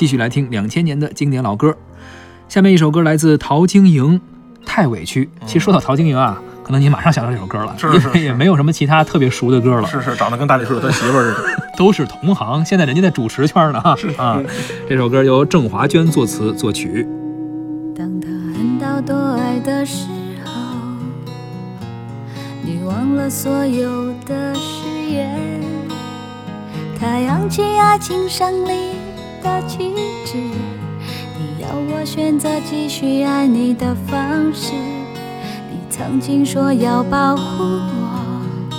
继续来听两千年的经典老歌。下面一首歌来自陶晶莹，《太委屈》。其实说到陶晶莹啊，可能你马上想到这首歌了，是是是也没有什么其他特别熟的歌了。是是，长得跟大力叔他媳妇儿似的，都是同行。现在人家在主持圈呢，哈啊。这首歌由郑华娟作词作曲。当他恨到多爱的时候，你忘了所有的誓言。他扬起爱情胜利的旗帜，你要我选择继续爱你的方式。你曾经说要保护我，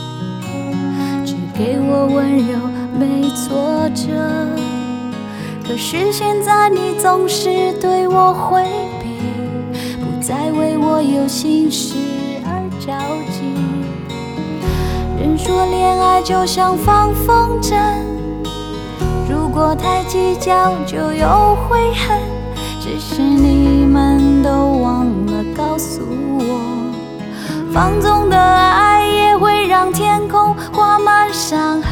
只给我温柔没挫折。可是现在你总是对我回避，不再为我有心事而着急。人说恋爱就像放风筝。太计较，就有悔恨。只是你们都忘了告诉我，放纵的爱也会让天空挂满伤痕。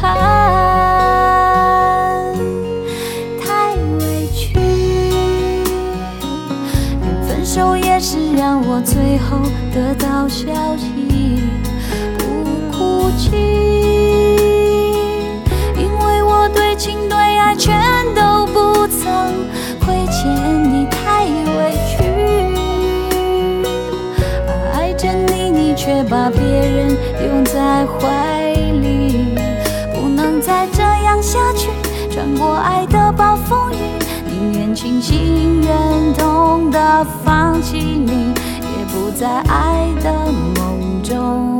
太委屈，连分手也是让我最后得到消息，不哭泣。却把别人拥在怀里，不能再这样下去。穿过爱的暴风雨，宁愿清醒忍痛的放弃你，也不在爱的梦中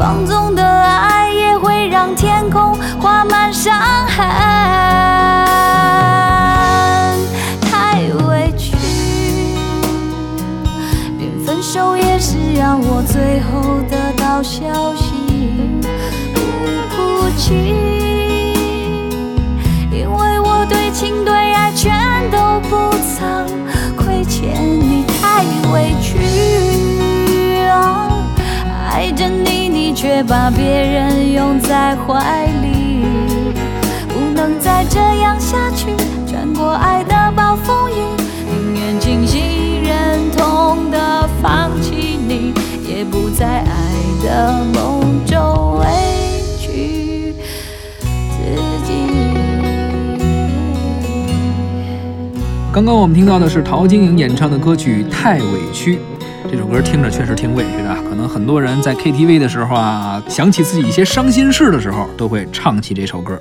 放纵的爱也会让天空画满伤痕，太委屈，连分手也是让我最后得到消息，不哭泣。把别人拥在怀里，不能再这样下去。穿过爱的暴风雨，宁愿清醒忍痛的放弃你，也不在爱的梦中委屈自己。刚刚我们听到的是陶晶莹演唱的歌曲《太委屈》。这首歌听着确实挺委屈的，可能很多人在 KTV 的时候啊，想起自己一些伤心事的时候，都会唱起这首歌。